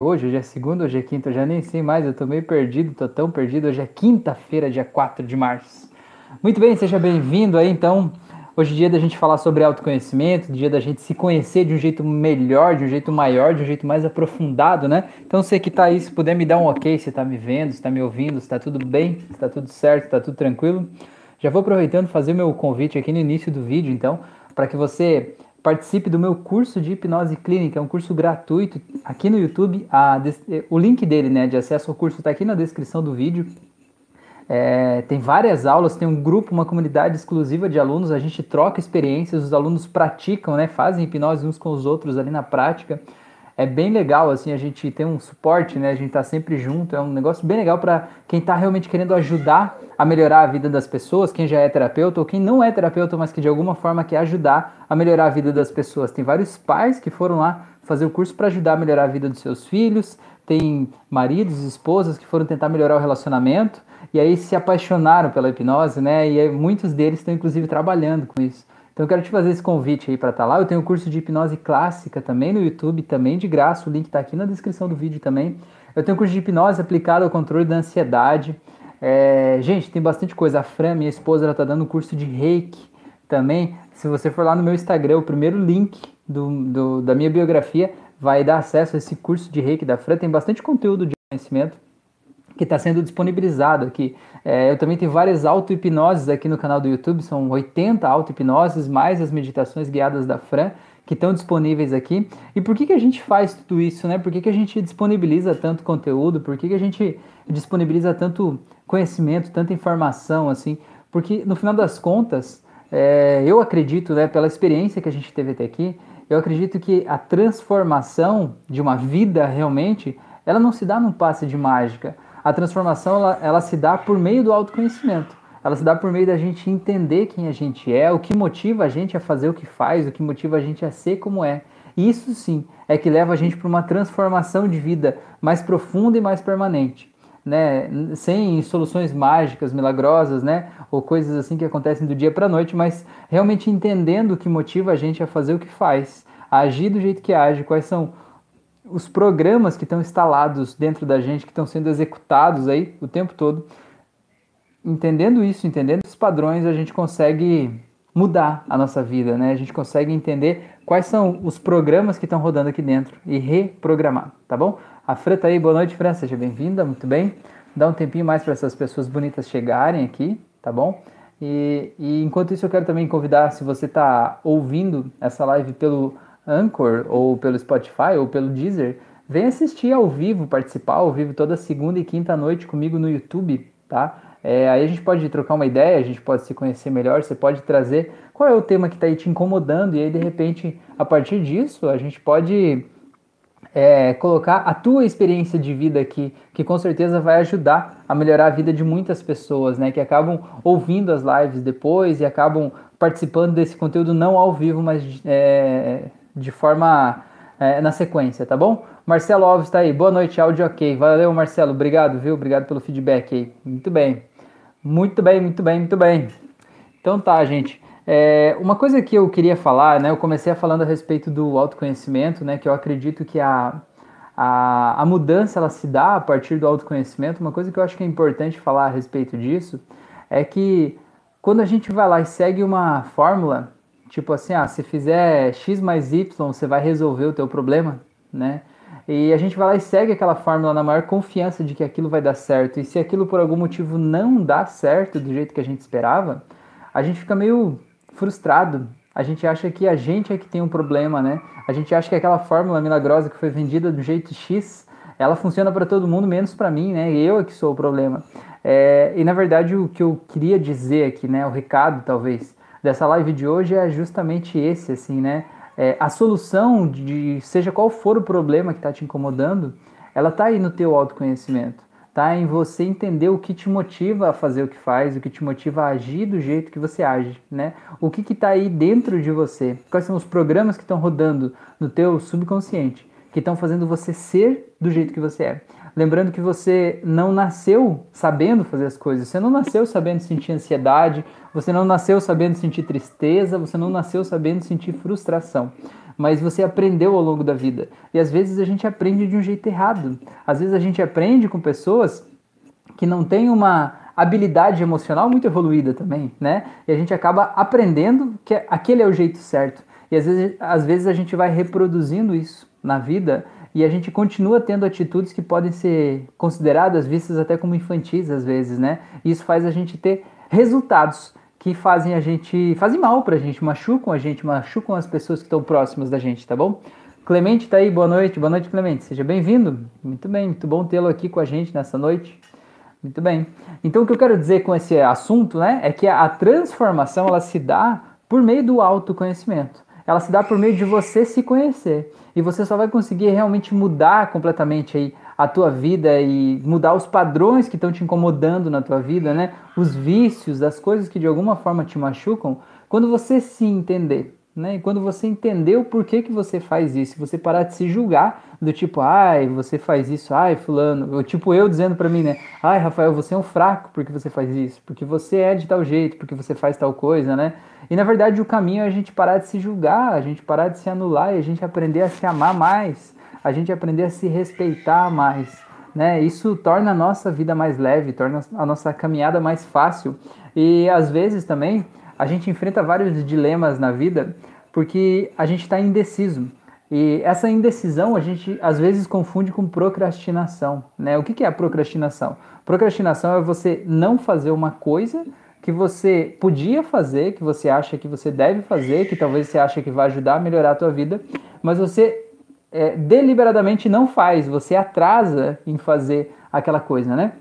hoje? Hoje é segunda, hoje é quinta, eu já nem sei mais, eu tô meio perdido, tô tão perdido. Hoje é quinta-feira, dia 4 de março. Muito bem, seja bem-vindo aí, então. Hoje é dia da gente falar sobre autoconhecimento, dia da gente se conhecer de um jeito melhor, de um jeito maior, de um jeito mais aprofundado, né? Então você que tá aí, se puder me dar um ok, se tá me vendo, se tá me ouvindo, se tá tudo bem, se tá tudo certo, tá tudo tranquilo. Já vou aproveitando fazer meu convite aqui no início do vídeo, então, para que você participe do meu curso de hipnose clínica, é um curso gratuito aqui no YouTube. A, o link dele, né, de acesso ao curso está aqui na descrição do vídeo. É, tem várias aulas, tem um grupo, uma comunidade exclusiva de alunos, a gente troca experiências, os alunos praticam, né, fazem hipnose uns com os outros ali na prática. É bem legal, assim, a gente tem um suporte, né, a gente tá sempre junto, é um negócio bem legal para quem está realmente querendo ajudar a melhorar a vida das pessoas, quem já é terapeuta ou quem não é terapeuta, mas que de alguma forma quer ajudar a melhorar a vida das pessoas. Tem vários pais que foram lá fazer o curso para ajudar a melhorar a vida dos seus filhos, tem maridos, esposas que foram tentar melhorar o relacionamento e aí se apaixonaram pela hipnose, né? E muitos deles estão inclusive trabalhando com isso. Então eu quero te fazer esse convite aí para estar tá lá. Eu tenho um curso de hipnose clássica também no YouTube, também de graça. O link está aqui na descrição do vídeo também. Eu tenho um curso de hipnose aplicado ao controle da ansiedade. É, gente, tem bastante coisa. A Fran, minha esposa, ela tá dando um curso de reiki também. Se você for lá no meu Instagram, o primeiro link do, do, da minha biografia vai dar acesso a esse curso de reiki da Fran. Tem bastante conteúdo de conhecimento que está sendo disponibilizado aqui. É, eu também tenho várias auto-hipnoses aqui no canal do YouTube, são 80 auto-hipnoses, mais as meditações guiadas da Fran, que estão disponíveis aqui. E por que, que a gente faz tudo isso, né? Por que, que a gente disponibiliza tanto conteúdo? Por que, que a gente disponibiliza tanto conhecimento, tanta informação, assim, porque no final das contas, é, eu acredito, né, pela experiência que a gente teve até aqui, eu acredito que a transformação de uma vida realmente, ela não se dá num passe de mágica. A transformação, ela, ela se dá por meio do autoconhecimento. Ela se dá por meio da gente entender quem a gente é, o que motiva a gente a fazer o que faz, o que motiva a gente a ser como é. Isso sim é que leva a gente para uma transformação de vida mais profunda e mais permanente né, sem soluções mágicas, milagrosas, né, ou coisas assim que acontecem do dia para a noite, mas realmente entendendo o que motiva a gente a fazer o que faz, a agir do jeito que age, quais são os programas que estão instalados dentro da gente, que estão sendo executados aí o tempo todo. Entendendo isso, entendendo os padrões, a gente consegue mudar a nossa vida, né? A gente consegue entender quais são os programas que estão rodando aqui dentro e reprogramar, tá bom? A Fran tá aí, boa noite, Fran, seja bem-vinda, muito bem. Dá um tempinho mais para essas pessoas bonitas chegarem aqui, tá bom? E, e, enquanto isso eu quero também convidar, se você está ouvindo essa live pelo Anchor, ou pelo Spotify, ou pelo Deezer, vem assistir ao vivo, participar ao vivo toda segunda e quinta noite comigo no YouTube, tá? É, aí a gente pode trocar uma ideia, a gente pode se conhecer melhor, você pode trazer qual é o tema que está aí te incomodando, e aí de repente, a partir disso, a gente pode é, colocar a tua experiência de vida aqui, que com certeza vai ajudar a melhorar a vida de muitas pessoas, né? Que acabam ouvindo as lives depois e acabam participando desse conteúdo não ao vivo, mas é, de forma é, na sequência, tá bom? Marcelo Alves está aí. Boa noite, áudio ok. Valeu, Marcelo. Obrigado, viu? Obrigado pelo feedback aí. Muito bem. Muito bem, muito bem, muito bem. Então tá, gente. É, uma coisa que eu queria falar, né, eu comecei falando a respeito do autoconhecimento, né, que eu acredito que a, a, a mudança ela se dá a partir do autoconhecimento. Uma coisa que eu acho que é importante falar a respeito disso é que quando a gente vai lá e segue uma fórmula, tipo assim, ah, se fizer x mais y, você vai resolver o teu problema, né? E a gente vai lá e segue aquela fórmula na maior confiança de que aquilo vai dar certo. E se aquilo por algum motivo não dá certo do jeito que a gente esperava, a gente fica meio frustrado. A gente acha que a gente é que tem um problema, né? A gente acha que aquela fórmula milagrosa que foi vendida do jeito X, ela funciona para todo mundo, menos para mim, né? Eu é que sou o problema. É, e na verdade o que eu queria dizer aqui, né? O recado talvez dessa live de hoje é justamente esse, assim, né? É, a solução de seja qual for o problema que está te incomodando, ela está aí no teu autoconhecimento tá em você entender o que te motiva a fazer o que faz, o que te motiva a agir do jeito que você age, né? O que está aí dentro de você? Quais são os programas que estão rodando no teu subconsciente, que estão fazendo você ser do jeito que você é? Lembrando que você não nasceu sabendo fazer as coisas, você não nasceu sabendo sentir ansiedade, você não nasceu sabendo sentir tristeza, você não nasceu sabendo sentir frustração. mas você aprendeu ao longo da vida. E às vezes a gente aprende de um jeito errado. Às vezes a gente aprende com pessoas que não têm uma habilidade emocional muito evoluída também, né? E a gente acaba aprendendo que aquele é o jeito certo. E às vezes, às vezes a gente vai reproduzindo isso na vida e a gente continua tendo atitudes que podem ser consideradas, vistas até como infantis às vezes, né? Isso faz a gente ter resultados que fazem a gente, fazem mal pra gente, machucam a gente, machucam as pessoas que estão próximas da gente, tá bom? Clemente tá aí, boa noite, boa noite Clemente, seja bem-vindo. Muito bem, muito bom tê-lo aqui com a gente nessa noite. Muito bem. Então o que eu quero dizer com esse assunto, né, é que a transformação ela se dá por meio do autoconhecimento. Ela se dá por meio de você se conhecer. E você só vai conseguir realmente mudar completamente aí a tua vida e mudar os padrões que estão te incomodando na tua vida, né? Os vícios, as coisas que de alguma forma te machucam, quando você se entender. Né? E quando você entender o porquê que você faz isso, você parar de se julgar do tipo, ai, você faz isso, ai, fulano, ou tipo eu dizendo para mim, né? Ai, Rafael, você é um fraco porque você faz isso, porque você é de tal jeito, porque você faz tal coisa, né? E na verdade o caminho é a gente parar de se julgar, a gente parar de se anular e a gente aprender a se amar mais, a gente aprender a se respeitar mais, né? Isso torna a nossa vida mais leve, torna a nossa caminhada mais fácil. E às vezes também a gente enfrenta vários dilemas na vida porque a gente está indeciso. E essa indecisão a gente às vezes confunde com procrastinação. Né? O que, que é a procrastinação? Procrastinação é você não fazer uma coisa que você podia fazer, que você acha que você deve fazer, que talvez você acha que vai ajudar a melhorar a tua vida, mas você é, deliberadamente não faz, você atrasa em fazer aquela coisa, né?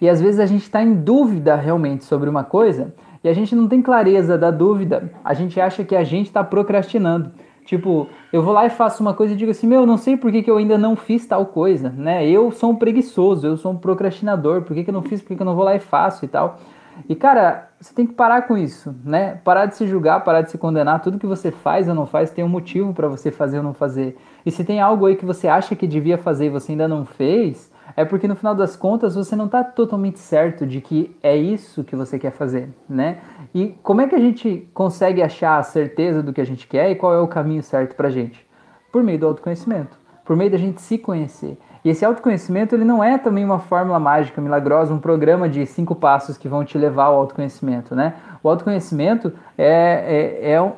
E às vezes a gente está em dúvida realmente sobre uma coisa e a gente não tem clareza da dúvida, a gente acha que a gente está procrastinando. Tipo, eu vou lá e faço uma coisa e digo assim, meu, não sei por que, que eu ainda não fiz tal coisa, né? Eu sou um preguiçoso, eu sou um procrastinador, por que, que eu não fiz, por que, que eu não vou lá e faço e tal. E, cara, você tem que parar com isso, né? Parar de se julgar, parar de se condenar. Tudo que você faz ou não faz tem um motivo para você fazer ou não fazer. E se tem algo aí que você acha que devia fazer e você ainda não fez, é porque no final das contas você não está totalmente certo de que é isso que você quer fazer, né? E como é que a gente consegue achar a certeza do que a gente quer e qual é o caminho certo para a gente? Por meio do autoconhecimento, por meio da gente se conhecer. E esse autoconhecimento ele não é também uma fórmula mágica, milagrosa, um programa de cinco passos que vão te levar ao autoconhecimento, né? O autoconhecimento é, é, é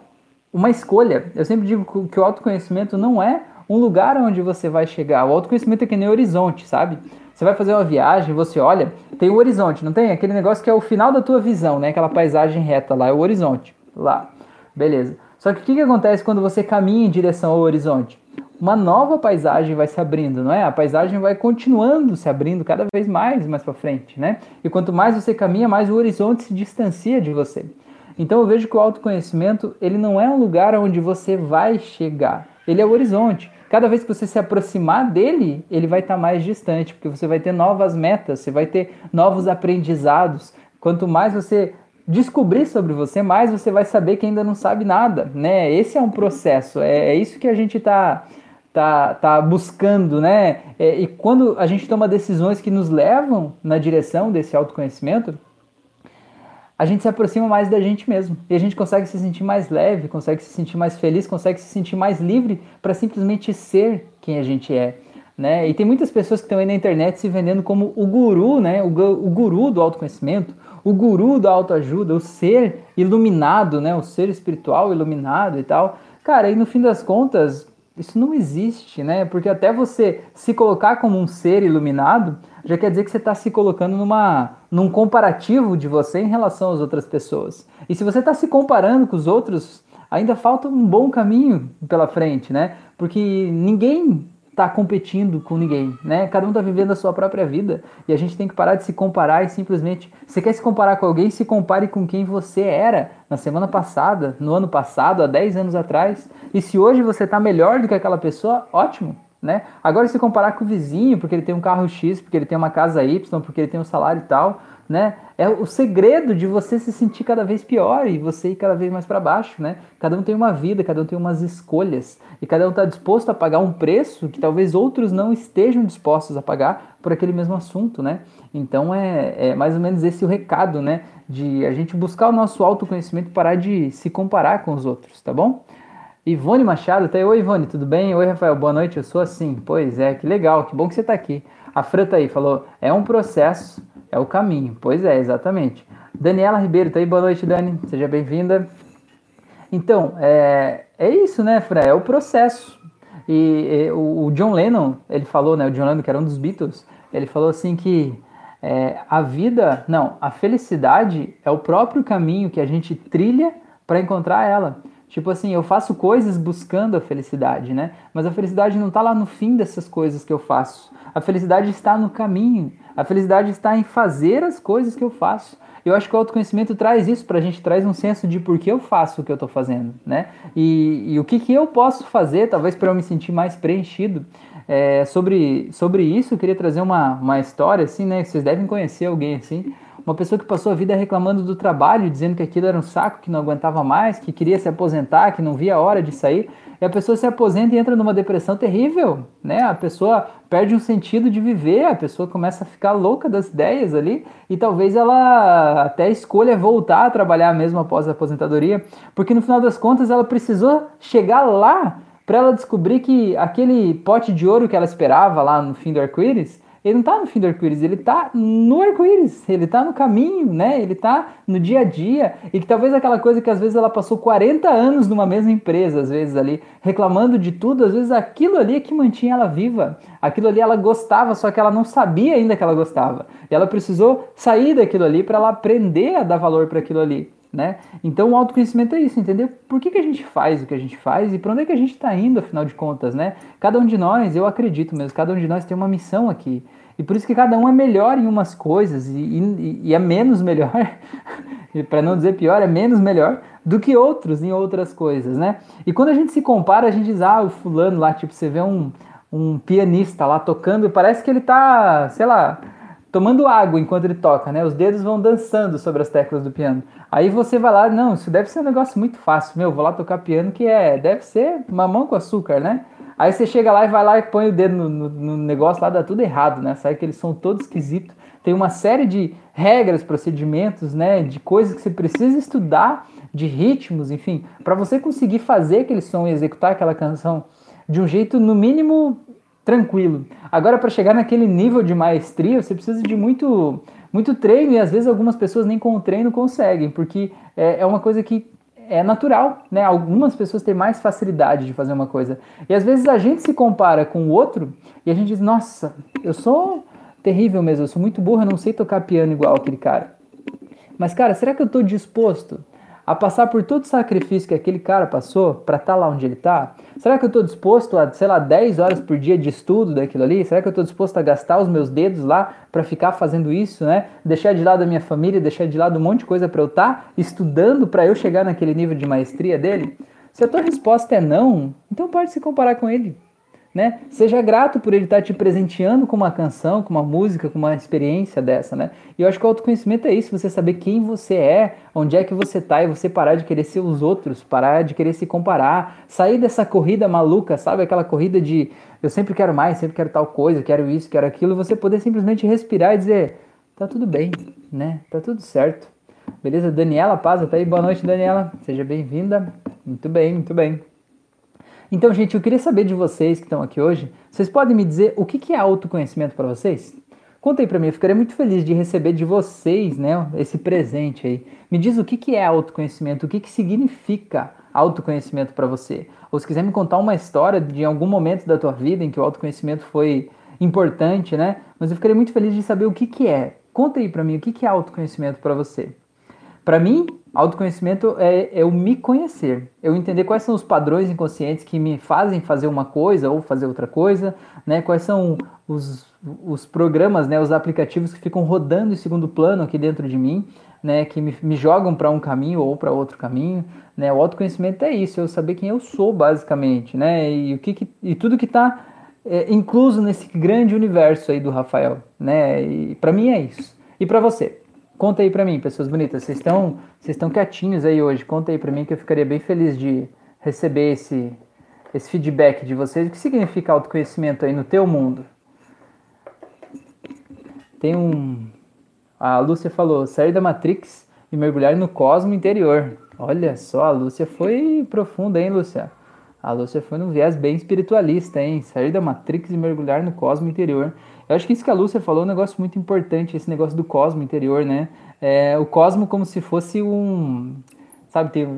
uma escolha. Eu sempre digo que o autoconhecimento não é um lugar onde você vai chegar. O autoconhecimento é que nem horizonte, sabe? Você vai fazer uma viagem, você olha, tem o horizonte, não tem? Aquele negócio que é o final da tua visão, né? Aquela paisagem reta lá, é o horizonte. Lá. Beleza. Só que o que, que acontece quando você caminha em direção ao horizonte? Uma nova paisagem vai se abrindo, não é? A paisagem vai continuando se abrindo cada vez mais mais para frente, né? E quanto mais você caminha, mais o horizonte se distancia de você. Então eu vejo que o autoconhecimento, ele não é um lugar onde você vai chegar. Ele é o horizonte cada vez que você se aproximar dele, ele vai estar tá mais distante, porque você vai ter novas metas, você vai ter novos aprendizados. Quanto mais você descobrir sobre você, mais você vai saber que ainda não sabe nada, né? Esse é um processo, é, é isso que a gente está tá, tá buscando, né? É, e quando a gente toma decisões que nos levam na direção desse autoconhecimento, a gente se aproxima mais da gente mesmo. E a gente consegue se sentir mais leve, consegue se sentir mais feliz, consegue se sentir mais livre para simplesmente ser quem a gente é. Né? E tem muitas pessoas que estão aí na internet se vendendo como o guru, né? o, o guru do autoconhecimento, o guru da autoajuda, o ser iluminado, né? o ser espiritual iluminado e tal. Cara, e no fim das contas, isso não existe, né? Porque até você se colocar como um ser iluminado, já quer dizer que você está se colocando numa, num comparativo de você em relação às outras pessoas. E se você está se comparando com os outros, ainda falta um bom caminho pela frente, né? Porque ninguém está competindo com ninguém, né? Cada um está vivendo a sua própria vida e a gente tem que parar de se comparar e simplesmente, você quer se comparar com alguém, se compare com quem você era na semana passada, no ano passado, há 10 anos atrás. E se hoje você está melhor do que aquela pessoa, ótimo, né? Agora, se comparar com o vizinho, porque ele tem um carro X, porque ele tem uma casa Y, porque ele tem um salário e tal, né? É o segredo de você se sentir cada vez pior e você ir cada vez mais para baixo, né? Cada um tem uma vida, cada um tem umas escolhas e cada um está disposto a pagar um preço que talvez outros não estejam dispostos a pagar por aquele mesmo assunto, né? Então é, é mais ou menos esse o recado, né? De a gente buscar o nosso autoconhecimento, parar de se comparar com os outros, tá bom? Ivone Machado, tá aí. Oi, Ivone, tudo bem? Oi, Rafael, boa noite. Eu sou assim. Pois é, que legal, que bom que você tá aqui. A Fran tá aí, falou: é um processo, é o caminho. Pois é, exatamente. Daniela Ribeiro, tá aí. Boa noite, Dani. Seja bem-vinda. Então, é, é isso, né, Fran? É o processo. E, e o, o, John Lennon, ele falou, né? O John Lennon, que era um dos Beatles, ele falou assim que é, a vida, não, a felicidade é o próprio caminho que a gente trilha para encontrar ela. Tipo assim, eu faço coisas buscando a felicidade, né? Mas a felicidade não está lá no fim dessas coisas que eu faço. A felicidade está no caminho. A felicidade está em fazer as coisas que eu faço. Eu acho que o autoconhecimento traz isso para a gente, traz um senso de por que eu faço o que eu estou fazendo, né? E, e, o que, que eu posso fazer, talvez para eu me sentir mais preenchido. É, sobre, sobre isso, eu queria trazer uma, uma história, assim, né? Que vocês devem conhecer alguém assim uma pessoa que passou a vida reclamando do trabalho, dizendo que aquilo era um saco, que não aguentava mais, que queria se aposentar, que não via a hora de sair. E a pessoa se aposenta e entra numa depressão terrível, né? A pessoa perde um sentido de viver, a pessoa começa a ficar louca das ideias ali e talvez ela até escolha voltar a trabalhar mesmo após a aposentadoria, porque no final das contas ela precisou chegar lá para ela descobrir que aquele pote de ouro que ela esperava lá no fim do arco-íris ele não está no fim do arco-íris, ele está no arco-íris, ele está no caminho, né? Ele está no dia a dia. E que talvez aquela coisa que às vezes ela passou 40 anos numa mesma empresa, às vezes ali, reclamando de tudo, às vezes aquilo ali é que mantinha ela viva. Aquilo ali ela gostava, só que ela não sabia ainda que ela gostava. E ela precisou sair daquilo ali para ela aprender a dar valor para aquilo ali. Né? Então o autoconhecimento é isso, entender por que, que a gente faz o que a gente faz e para onde é que a gente está indo, afinal de contas, né? Cada um de nós, eu acredito mesmo, cada um de nós tem uma missão aqui. E por isso que cada um é melhor em umas coisas e, e, e é menos melhor, para não dizer pior, é menos melhor do que outros em outras coisas, né? E quando a gente se compara, a gente diz, ah, o fulano lá, tipo, você vê um, um pianista lá tocando e parece que ele tá, sei lá, tomando água enquanto ele toca, né? Os dedos vão dançando sobre as teclas do piano. Aí você vai lá, não, isso deve ser um negócio muito fácil, meu, vou lá tocar piano que é, deve ser mamão com açúcar, né? Aí você chega lá e vai lá e põe o dedo no, no, no negócio lá, dá tudo errado, né? Sai que eles são todos esquisitos. Tem uma série de regras, procedimentos, né? De coisas que você precisa estudar, de ritmos, enfim, para você conseguir fazer aquele som e executar aquela canção de um jeito, no mínimo, tranquilo. Agora, para chegar naquele nível de maestria, você precisa de muito, muito treino e às vezes algumas pessoas nem com o treino conseguem, porque é, é uma coisa que é natural, né? Algumas pessoas têm mais facilidade de fazer uma coisa. E às vezes a gente se compara com o outro e a gente diz: "Nossa, eu sou terrível mesmo, eu sou muito burro, eu não sei tocar piano igual aquele cara". Mas cara, será que eu estou disposto a passar por todo o sacrifício que aquele cara passou para estar tá lá onde ele está? Será que eu estou disposto a, sei lá, 10 horas por dia de estudo daquilo ali? Será que eu estou disposto a gastar os meus dedos lá para ficar fazendo isso, né? Deixar de lado a minha família, deixar de lado um monte de coisa para eu estar tá estudando para eu chegar naquele nível de maestria dele? Se a tua resposta é não, então pode se comparar com ele né? Seja grato por ele estar te presenteando com uma canção, com uma música, com uma experiência dessa, né? E eu acho que o autoconhecimento é isso, você saber quem você é, onde é que você tá e você parar de querer ser os outros, parar de querer se comparar, sair dessa corrida maluca, sabe? Aquela corrida de eu sempre quero mais, sempre quero tal coisa, quero isso, quero aquilo, e você poder simplesmente respirar e dizer, tá tudo bem, né? Tá tudo certo. Beleza? Daniela Paz, tá aí. Boa noite, Daniela. Seja bem-vinda. Muito bem, muito bem. Então, gente, eu queria saber de vocês que estão aqui hoje, vocês podem me dizer o que é autoconhecimento para vocês? Conta aí para mim, eu ficaria muito feliz de receber de vocês, né, esse presente aí. Me diz o que é autoconhecimento, o que significa autoconhecimento para você. Ou se quiser me contar uma história de algum momento da tua vida em que o autoconhecimento foi importante, né? Mas eu ficaria muito feliz de saber o que que é. Conta aí para mim o que é autoconhecimento para você. Para mim, autoconhecimento é, é o me conhecer, eu entender quais são os padrões inconscientes que me fazem fazer uma coisa ou fazer outra coisa, né? Quais são os, os programas, né? Os aplicativos que ficam rodando em segundo plano aqui dentro de mim, né? Que me, me jogam para um caminho ou para outro caminho, né? O autoconhecimento é isso, eu saber quem eu sou basicamente, né? E o que, que e tudo que está é, incluso nesse grande universo aí do Rafael, né? E para mim é isso. E para você? Conta aí para mim, pessoas bonitas, vocês estão vocês estão quietinhos aí hoje. Conta aí para mim que eu ficaria bem feliz de receber esse esse feedback de vocês. O que significa autoconhecimento aí no teu mundo? Tem um a Lúcia falou, sair da Matrix e mergulhar no cosmo interior. Olha só, a Lúcia foi profunda, hein, Lúcia? A Lúcia foi num viés bem espiritualista, hein? Sair da Matrix e mergulhar no cosmo interior. Eu acho que isso que a Lúcia falou é um negócio muito importante, esse negócio do cosmo interior, né? É, o cosmo como se fosse um. Sabe, tem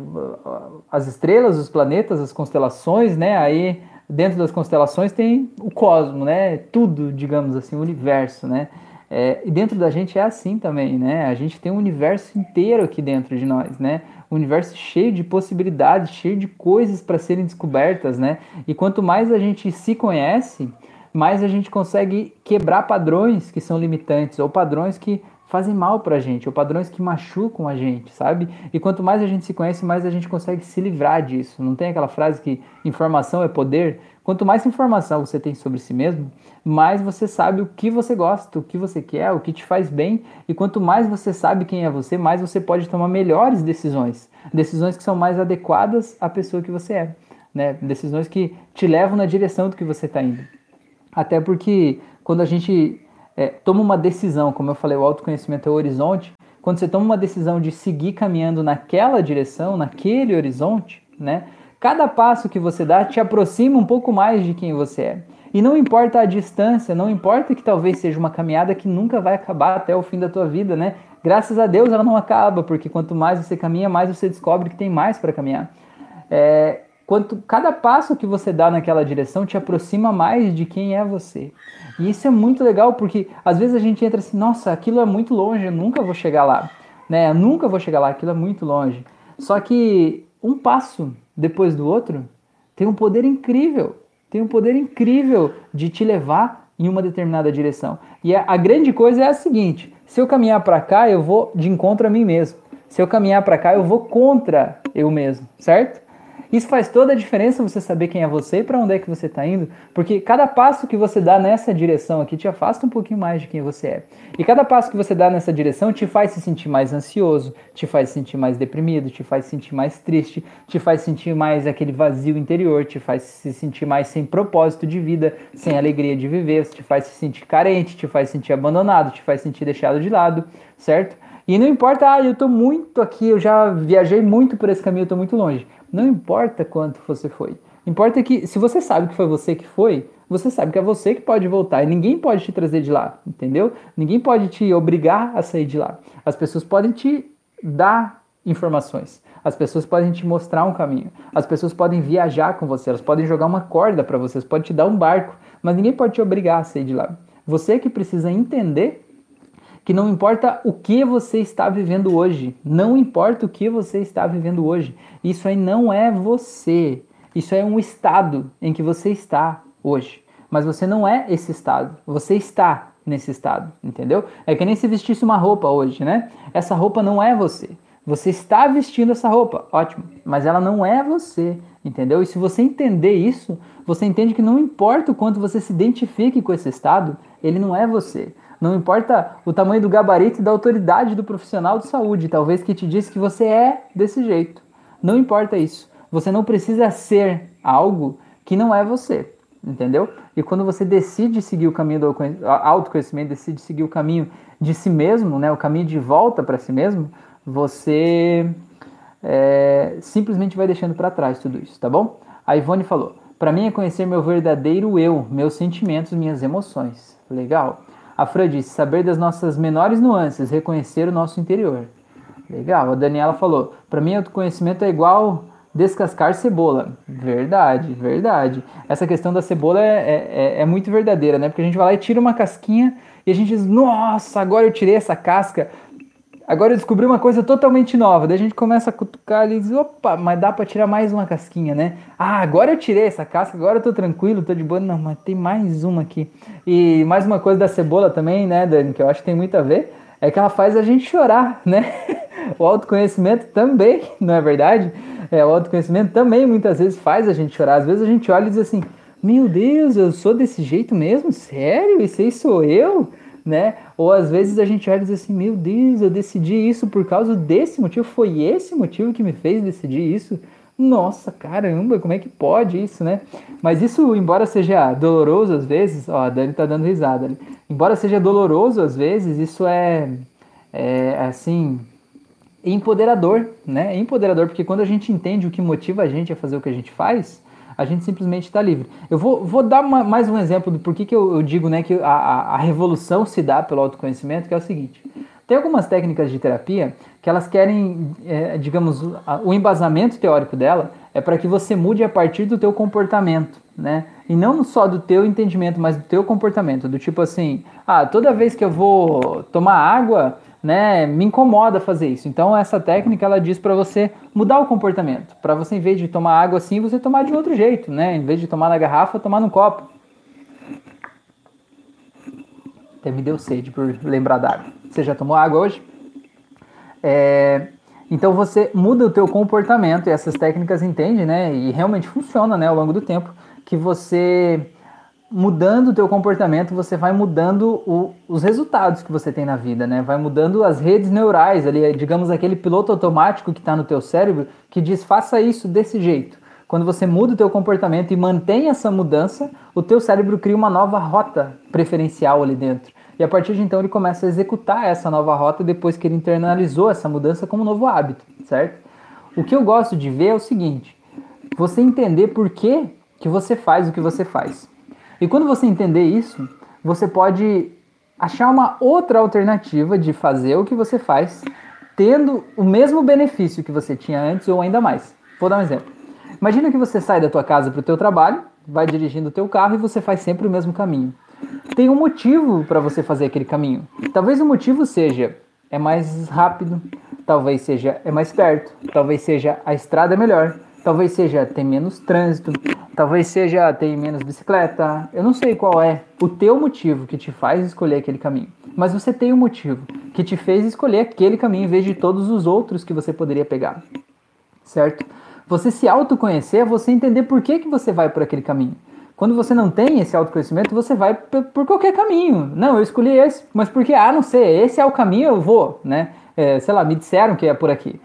as estrelas, os planetas, as constelações, né? Aí dentro das constelações tem o cosmo, né? Tudo, digamos assim, o universo, né? É, e dentro da gente é assim também, né? A gente tem um universo inteiro aqui dentro de nós, né? Um universo cheio de possibilidades, cheio de coisas para serem descobertas, né? E quanto mais a gente se conhece, mais a gente consegue quebrar padrões que são limitantes ou padrões que fazem mal para a gente, ou padrões que machucam a gente, sabe? E quanto mais a gente se conhece, mais a gente consegue se livrar disso. Não tem aquela frase que informação é poder? Quanto mais informação você tem sobre si mesmo, mais você sabe o que você gosta, o que você quer, o que te faz bem. E quanto mais você sabe quem é você, mais você pode tomar melhores decisões. Decisões que são mais adequadas à pessoa que você é. Né? Decisões que te levam na direção do que você está indo. Até porque quando a gente é, toma uma decisão, como eu falei, o autoconhecimento é o horizonte. Quando você toma uma decisão de seguir caminhando naquela direção, naquele horizonte, né? Cada passo que você dá te aproxima um pouco mais de quem você é. E não importa a distância, não importa que talvez seja uma caminhada que nunca vai acabar até o fim da tua vida, né? Graças a Deus ela não acaba, porque quanto mais você caminha, mais você descobre que tem mais para caminhar. É, quanto cada passo que você dá naquela direção te aproxima mais de quem é você. E isso é muito legal porque às vezes a gente entra assim, nossa, aquilo é muito longe, eu nunca vou chegar lá, né? Eu nunca vou chegar lá, aquilo é muito longe. Só que um passo depois do outro tem um poder incrível, tem um poder incrível de te levar em uma determinada direção. E a, a grande coisa é a seguinte: se eu caminhar para cá, eu vou de encontro a mim mesmo. Se eu caminhar para cá, eu vou contra eu mesmo, certo? Isso faz toda a diferença você saber quem é você e para onde é que você está indo, porque cada passo que você dá nessa direção aqui te afasta um pouquinho mais de quem você é. E cada passo que você dá nessa direção te faz se sentir mais ansioso, te faz se sentir mais deprimido, te faz se sentir mais triste, te faz sentir mais aquele vazio interior, te faz se sentir mais sem propósito de vida, sem alegria de viver, te faz se sentir carente, te faz se sentir abandonado, te faz se sentir deixado de lado, certo? E não importa, ah, eu estou muito aqui, eu já viajei muito por esse caminho, eu estou muito longe. Não importa quanto você foi. Importa que, se você sabe que foi você que foi, você sabe que é você que pode voltar e ninguém pode te trazer de lá, entendeu? Ninguém pode te obrigar a sair de lá. As pessoas podem te dar informações. As pessoas podem te mostrar um caminho. As pessoas podem viajar com você, elas podem jogar uma corda para você, podem te dar um barco, mas ninguém pode te obrigar a sair de lá. Você que precisa entender que não importa o que você está vivendo hoje, não importa o que você está vivendo hoje, isso aí não é você, isso é um estado em que você está hoje. Mas você não é esse estado, você está nesse estado, entendeu? É que nem se vestisse uma roupa hoje, né? Essa roupa não é você. Você está vestindo essa roupa, ótimo, mas ela não é você, entendeu? E se você entender isso, você entende que não importa o quanto você se identifique com esse estado, ele não é você. Não importa o tamanho do gabarito e da autoridade do profissional de saúde, talvez que te disse que você é desse jeito. Não importa isso. Você não precisa ser algo que não é você, entendeu? E quando você decide seguir o caminho do autoconhecimento, decide seguir o caminho de si mesmo, né, o caminho de volta para si mesmo, você é, simplesmente vai deixando para trás tudo isso, tá bom? A Ivone falou: para mim é conhecer meu verdadeiro eu, meus sentimentos, minhas emoções. Legal. A Fran disse: saber das nossas menores nuances, reconhecer o nosso interior. Legal. A Daniela falou: para mim, autoconhecimento é igual descascar cebola. Verdade, verdade. Essa questão da cebola é, é, é, muito verdadeira, né? Porque a gente vai lá e tira uma casquinha e a gente diz: nossa, agora eu tirei essa casca. Agora eu descobri uma coisa totalmente nova. Daí a gente começa a cutucar ali e diz, opa, mas dá para tirar mais uma casquinha, né? Ah, agora eu tirei essa casca, agora eu tô tranquilo, tô de boa. Não, mas tem mais uma aqui. E mais uma coisa da cebola também, né, Dani, que eu acho que tem muito a ver, é que ela faz a gente chorar, né? o autoconhecimento também, não é verdade? É, o autoconhecimento também muitas vezes faz a gente chorar. Às vezes a gente olha e diz assim, meu Deus, eu sou desse jeito mesmo? Sério? Isso aí sou eu? né? Ou às vezes a gente olha e diz assim, meu Deus, eu decidi isso por causa desse motivo, foi esse motivo que me fez decidir isso. Nossa, caramba, como é que pode isso, né? Mas isso, embora seja doloroso às vezes, ó, a Dani tá dando risada ali. Embora seja doloroso às vezes, isso é, é assim, empoderador, né? É empoderador, porque quando a gente entende o que motiva a gente a fazer o que a gente faz, a gente simplesmente está livre. Eu vou, vou dar uma, mais um exemplo do porquê que eu, eu digo né, que a, a, a revolução se dá pelo autoconhecimento, que é o seguinte. Tem algumas técnicas de terapia que elas querem, é, digamos, o embasamento teórico dela é para que você mude a partir do teu comportamento, né? E não só do teu entendimento, mas do teu comportamento, do tipo assim, ah, toda vez que eu vou tomar água, né, me incomoda fazer isso. Então essa técnica ela diz para você mudar o comportamento, para você em vez de tomar água assim, você tomar de outro jeito, né? Em vez de tomar na garrafa, tomar no copo. Até me deu sede por lembrar da água. Você já tomou água hoje? É, então você muda o teu comportamento e essas técnicas entendem, né? E realmente funciona, né, ao longo do tempo, que você mudando o teu comportamento, você vai mudando o, os resultados que você tem na vida, né? Vai mudando as redes neurais ali, digamos aquele piloto automático que está no teu cérebro que diz faça isso desse jeito. Quando você muda o teu comportamento e mantém essa mudança, o teu cérebro cria uma nova rota preferencial ali dentro. E a partir de então ele começa a executar essa nova rota depois que ele internalizou essa mudança como um novo hábito, certo? O que eu gosto de ver é o seguinte: você entender por que, que você faz o que você faz. E quando você entender isso, você pode achar uma outra alternativa de fazer o que você faz, tendo o mesmo benefício que você tinha antes ou ainda mais. Vou dar um exemplo. Imagina que você sai da tua casa para o teu trabalho, vai dirigindo o teu carro e você faz sempre o mesmo caminho tem um motivo para você fazer aquele caminho. Talvez o motivo seja é mais rápido, talvez seja é mais perto, talvez seja a estrada é melhor, talvez seja tem menos trânsito, talvez seja tem menos bicicleta. Eu não sei qual é o teu motivo que te faz escolher aquele caminho, mas você tem um motivo que te fez escolher aquele caminho em vez de todos os outros que você poderia pegar. Certo? Você se autoconhecer é você entender por que, que você vai por aquele caminho. Quando você não tem esse autoconhecimento, você vai por qualquer caminho. Não, eu escolhi esse, mas porque, ah, não sei, esse é o caminho, eu vou, né? É, sei lá, me disseram que é por aqui.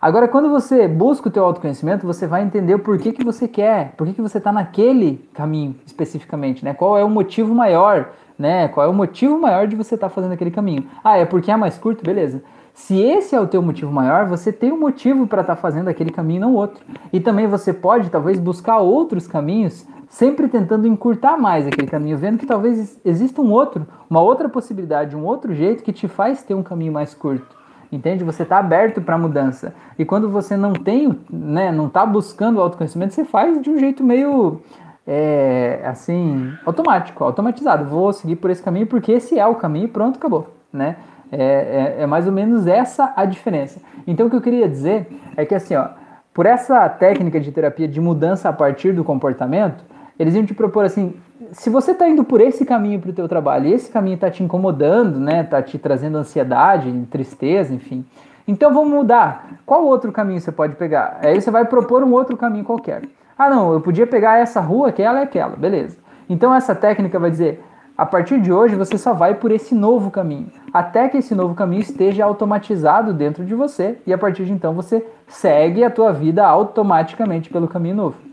Agora, quando você busca o teu autoconhecimento, você vai entender o porquê que você quer, por que você está naquele caminho especificamente, né? Qual é o motivo maior, né? Qual é o motivo maior de você estar tá fazendo aquele caminho? Ah, é porque é mais curto? Beleza. Se esse é o teu motivo maior, você tem um motivo para estar tá fazendo aquele caminho, não outro. E também você pode, talvez, buscar outros caminhos sempre tentando encurtar mais aquele caminho, vendo que talvez exista um outro, uma outra possibilidade, um outro jeito que te faz ter um caminho mais curto. Entende? Você está aberto para mudança. E quando você não tem, né, não está buscando o autoconhecimento, você faz de um jeito meio é, assim, automático, automatizado. Vou seguir por esse caminho porque esse é o caminho pronto, acabou. Né? É, é, é mais ou menos essa a diferença. Então o que eu queria dizer é que assim, ó, por essa técnica de terapia de mudança a partir do comportamento, eles iam te propor assim, se você está indo por esse caminho para o teu trabalho e esse caminho está te incomodando, né, está te trazendo ansiedade, tristeza, enfim, então vamos mudar. Qual outro caminho você pode pegar? Aí você vai propor um outro caminho qualquer. Ah, não, eu podia pegar essa rua, aquela e aquela, beleza. Então essa técnica vai dizer, a partir de hoje você só vai por esse novo caminho, até que esse novo caminho esteja automatizado dentro de você e a partir de então você segue a tua vida automaticamente pelo caminho novo.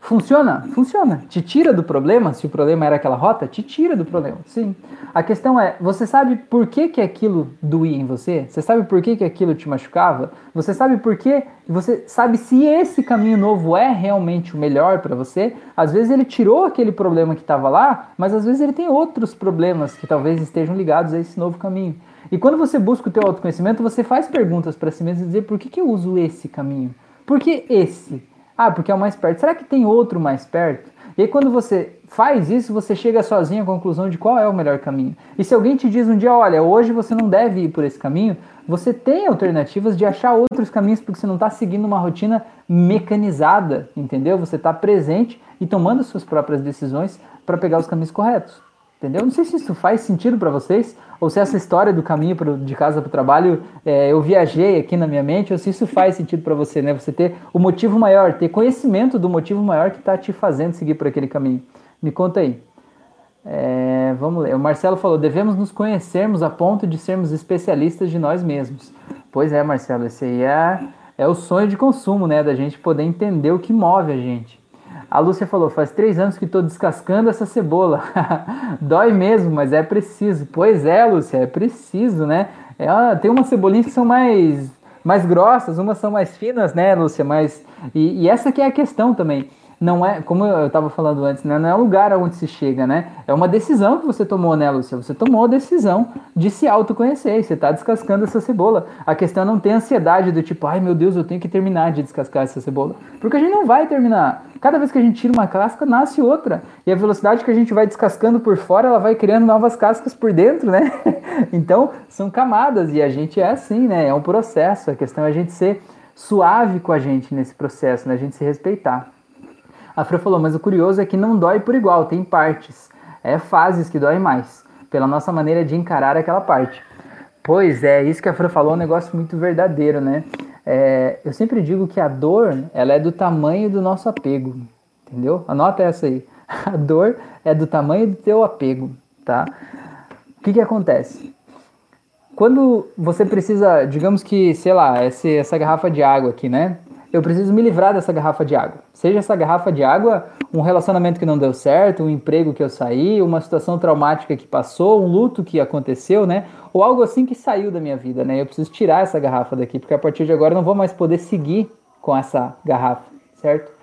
Funciona? Funciona. Te tira do problema, se o problema era aquela rota, te tira do problema, sim. A questão é, você sabe por que, que aquilo doía em você? Você sabe por que, que aquilo te machucava? Você sabe por que? Você sabe se esse caminho novo é realmente o melhor para você? Às vezes ele tirou aquele problema que estava lá, mas às vezes ele tem outros problemas que talvez estejam ligados a esse novo caminho. E quando você busca o teu autoconhecimento, você faz perguntas para si mesmo e dizer por que, que eu uso esse caminho? Por que esse? Ah, porque é o mais perto. Será que tem outro mais perto? E aí, quando você faz isso, você chega sozinho à conclusão de qual é o melhor caminho. E se alguém te diz um dia, olha, hoje você não deve ir por esse caminho, você tem alternativas de achar outros caminhos, porque você não está seguindo uma rotina mecanizada, entendeu? Você está presente e tomando suas próprias decisões para pegar os caminhos corretos. Entendeu? Não sei se isso faz sentido para vocês, ou se essa história do caminho pro, de casa para o trabalho é, eu viajei aqui na minha mente, ou se isso faz sentido para você, né? Você ter o motivo maior, ter conhecimento do motivo maior que está te fazendo seguir por aquele caminho. Me conta aí. É, vamos ler. O Marcelo falou: devemos nos conhecermos a ponto de sermos especialistas de nós mesmos. Pois é, Marcelo, esse aí é, é o sonho de consumo, né? Da gente poder entender o que move a gente. A Lúcia falou: faz três anos que estou descascando essa cebola. Dói mesmo, mas é preciso. Pois é, Lúcia, é preciso, né? É, tem umas cebolinhas que são mais, mais grossas, umas são mais finas, né, Lúcia? Mas, e, e essa que é a questão também. Não é, como eu estava falando antes, né, não é lugar aonde se chega, né? É uma decisão que você tomou, né, Lúcia? Você tomou a decisão de se autoconhecer, você está descascando essa cebola. A questão é não ter ansiedade do tipo, ai meu Deus, eu tenho que terminar de descascar essa cebola. Porque a gente não vai terminar. Cada vez que a gente tira uma casca, nasce outra. E a velocidade que a gente vai descascando por fora, ela vai criando novas cascas por dentro, né? então, são camadas e a gente é assim, né? É um processo. A questão é a gente ser suave com a gente nesse processo, né? A gente se respeitar. A Fran falou, mas o curioso é que não dói por igual, tem partes. É fases que dói mais, pela nossa maneira de encarar aquela parte. Pois é, isso que a Fran falou é um negócio muito verdadeiro, né? É, eu sempre digo que a dor, ela é do tamanho do nosso apego, entendeu? Anota essa aí. A dor é do tamanho do teu apego, tá? O que que acontece? Quando você precisa, digamos que, sei lá, essa, essa garrafa de água aqui, né? Eu preciso me livrar dessa garrafa de água. Seja essa garrafa de água um relacionamento que não deu certo, um emprego que eu saí, uma situação traumática que passou, um luto que aconteceu, né? Ou algo assim que saiu da minha vida, né? Eu preciso tirar essa garrafa daqui, porque a partir de agora eu não vou mais poder seguir com essa garrafa, certo?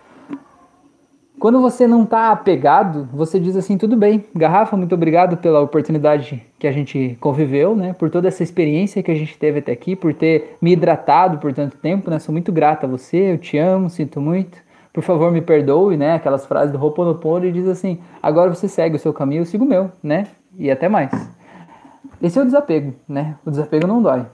Quando você não está apegado, você diz assim, tudo bem, garrafa, muito obrigado pela oportunidade que a gente conviveu, né? Por toda essa experiência que a gente teve até aqui, por ter me hidratado por tanto tempo, né? Sou muito grata a você, eu te amo, sinto muito. Por favor, me perdoe, né? Aquelas frases do Ho'oponopono e diz assim: agora você segue o seu caminho, eu sigo o meu, né? E até mais. Esse é o desapego, né? O desapego não dói.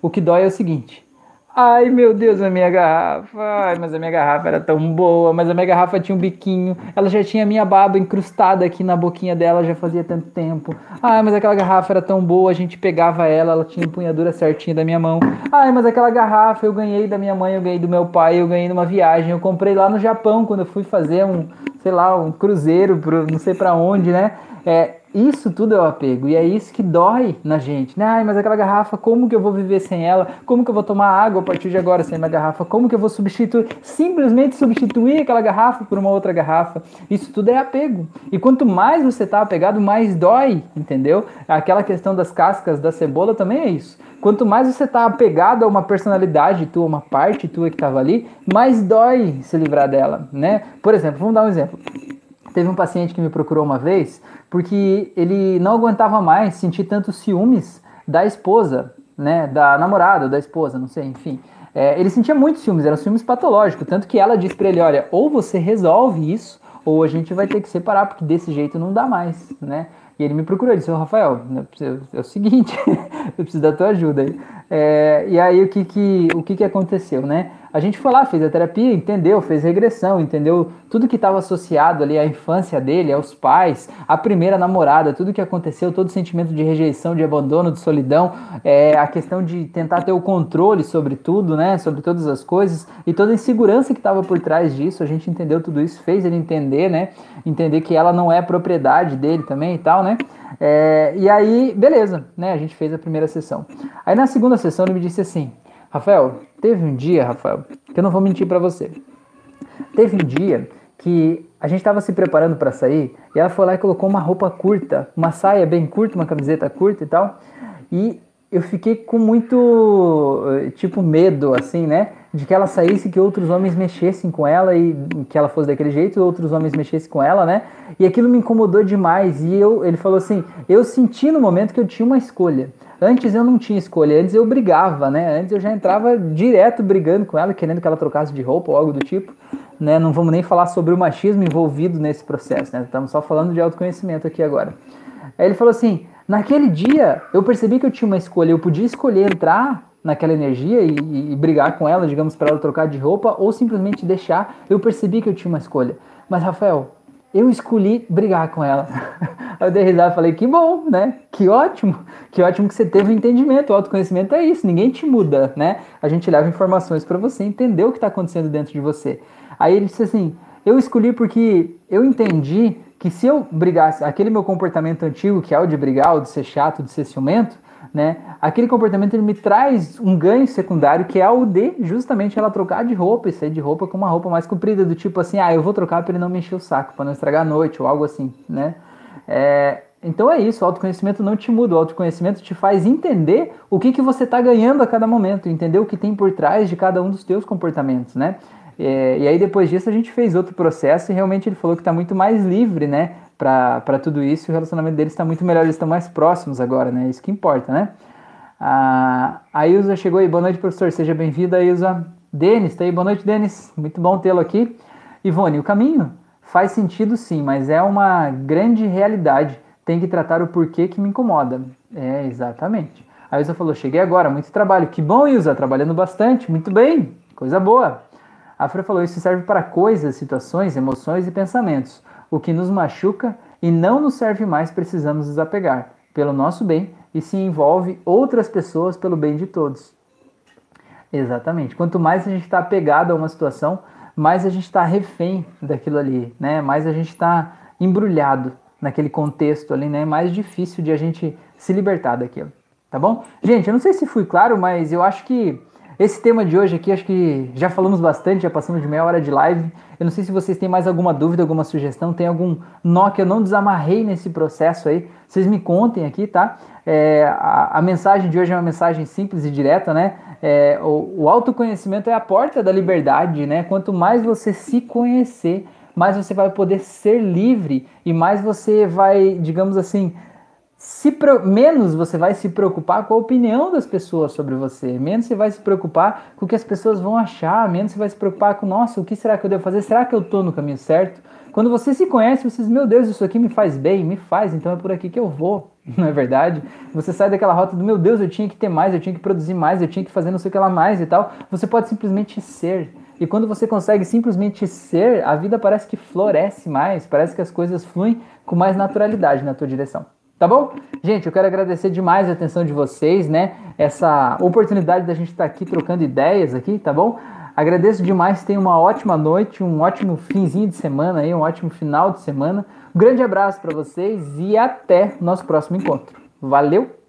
O que dói é o seguinte: Ai meu Deus, a minha garrafa. Ai, mas a minha garrafa era tão boa. Mas a minha garrafa tinha um biquinho. Ela já tinha a minha baba incrustada aqui na boquinha dela já fazia tanto tempo. Ai, mas aquela garrafa era tão boa. A gente pegava ela, ela tinha a empunhadura certinha da minha mão. Ai, mas aquela garrafa eu ganhei da minha mãe, eu ganhei do meu pai, eu ganhei numa viagem. Eu comprei lá no Japão quando eu fui fazer um, sei lá, um cruzeiro, pro, não sei para onde, né? É, isso tudo é o apego e é isso que dói na gente, né? Ai, mas aquela garrafa, como que eu vou viver sem ela? Como que eu vou tomar água a partir de agora sem a garrafa? Como que eu vou substituir, simplesmente substituir aquela garrafa por uma outra garrafa? Isso tudo é apego. E quanto mais você está apegado, mais dói, entendeu? Aquela questão das cascas da cebola também é isso. Quanto mais você está apegado a uma personalidade tua, uma parte tua que estava ali, mais dói se livrar dela, né? Por exemplo, vamos dar um exemplo. Teve um paciente que me procurou uma vez porque ele não aguentava mais sentir tantos ciúmes da esposa, né, da namorada, da esposa, não sei, enfim. É, ele sentia muitos ciúmes, eram ciúmes patológicos, tanto que ela disse para ele, olha, ou você resolve isso, ou a gente vai ter que separar, porque desse jeito não dá mais, né? E ele me procurou, ele disse, Rafael, é o seguinte, eu preciso da tua ajuda aí. É, e aí o que que, o que que aconteceu, né? A gente foi lá, fez a terapia, entendeu, fez regressão, entendeu? Tudo que estava associado ali à infância dele, aos pais, à primeira namorada, tudo que aconteceu, todo o sentimento de rejeição, de abandono, de solidão, é, a questão de tentar ter o controle sobre tudo, né, sobre todas as coisas e toda a insegurança que estava por trás disso, a gente entendeu tudo isso, fez ele entender, né, entender que ela não é propriedade dele também e tal, né, é, e aí, beleza, né, a gente fez a primeira sessão. Aí na segunda sessão ele me disse assim, Rafael, teve um dia, Rafael, que eu não vou mentir para você. Teve um dia que a gente estava se preparando para sair e ela foi lá e colocou uma roupa curta, uma saia bem curta, uma camiseta curta e tal. E eu fiquei com muito, eh, tipo, medo, assim, né? De que ela saísse que outros homens mexessem com ela e que ela fosse daquele jeito, outros homens mexessem com ela, né? E aquilo me incomodou demais. E eu, ele falou assim: eu senti no momento que eu tinha uma escolha. Antes eu não tinha escolha, antes eu brigava, né? Antes eu já entrava direto brigando com ela, querendo que ela trocasse de roupa ou algo do tipo. Né? Não vamos nem falar sobre o machismo envolvido nesse processo, né? Estamos só falando de autoconhecimento aqui agora. Aí ele falou assim: naquele dia eu percebi que eu tinha uma escolha, eu podia escolher entrar naquela energia e, e brigar com ela, digamos, para ela trocar de roupa, ou simplesmente deixar. Eu percebi que eu tinha uma escolha. Mas, Rafael, eu escolhi brigar com ela. Eu dei risada e falei, que bom, né? Que ótimo, que ótimo que você teve um entendimento. O autoconhecimento é isso, ninguém te muda, né? A gente leva informações para você entender o que está acontecendo dentro de você. Aí ele disse assim: eu escolhi porque eu entendi que se eu brigasse, aquele meu comportamento antigo, que é o de brigar, o de ser chato, de ser ciumento, né? Aquele comportamento ele me traz um ganho secundário que é o de justamente ela trocar de roupa e sair de roupa com uma roupa mais comprida, do tipo assim, ah, eu vou trocar para ele não me encher o saco, para não estragar a noite ou algo assim, né? É, então é isso, o autoconhecimento não te muda, o autoconhecimento te faz entender o que, que você está ganhando a cada momento, entender o que tem por trás de cada um dos teus comportamentos, né? É, e aí depois disso a gente fez outro processo e realmente ele falou que está muito mais livre, né? Para tudo isso, o relacionamento deles está muito melhor, eles estão mais próximos agora, né? Isso que importa, né? A, Ilza chegou aí, boa noite, professor, seja bem-vinda, Ilza. Denis, tá aí, boa noite, Denis, muito bom tê-lo aqui. Ivone, o caminho faz sentido sim, mas é uma grande realidade, tem que tratar o porquê que me incomoda. É, exatamente. A Ilza falou, cheguei agora, muito trabalho. Que bom, Ilza, trabalhando bastante, muito bem, coisa boa. A Fran falou: Isso serve para coisas, situações, emoções e pensamentos. O que nos machuca e não nos serve mais, precisamos desapegar, pelo nosso bem, e se envolve outras pessoas pelo bem de todos. Exatamente. Quanto mais a gente está apegado a uma situação, mais a gente está refém daquilo ali, né? Mais a gente está embrulhado naquele contexto ali, né? Mais difícil de a gente se libertar daquilo, tá bom? Gente, eu não sei se fui claro, mas eu acho que esse tema de hoje aqui, acho que já falamos bastante, já passamos de meia hora de live. Eu não sei se vocês têm mais alguma dúvida, alguma sugestão, tem algum nó que eu não desamarrei nesse processo aí. Vocês me contem aqui, tá? É, a, a, mensagem de hoje é uma mensagem simples e direta, né? É, o, o autoconhecimento é a porta da liberdade, né? Quanto mais você se conhecer, mais você vai poder ser livre e mais você vai, digamos assim, se menos você vai se preocupar com a opinião das pessoas sobre você, menos você vai se preocupar com o que as pessoas vão achar, menos você vai se preocupar com, nossa, o que será que eu devo fazer? Será que eu estou no caminho certo? Quando você se conhece, você diz, meu Deus, isso aqui me faz bem, me faz, então é por aqui que eu vou, não é verdade? Você sai daquela rota do, meu Deus, eu tinha que ter mais, eu tinha que produzir mais, eu tinha que fazer não sei o que lá mais e tal. Você pode simplesmente ser. E quando você consegue simplesmente ser, a vida parece que floresce mais, parece que as coisas fluem com mais naturalidade na tua direção. Tá bom? Gente, eu quero agradecer demais a atenção de vocês, né? Essa oportunidade da gente estar tá aqui trocando ideias aqui, tá bom? Agradeço demais, tenha uma ótima noite, um ótimo finzinho de semana aí, um ótimo final de semana. Um grande abraço para vocês e até nosso próximo encontro. Valeu!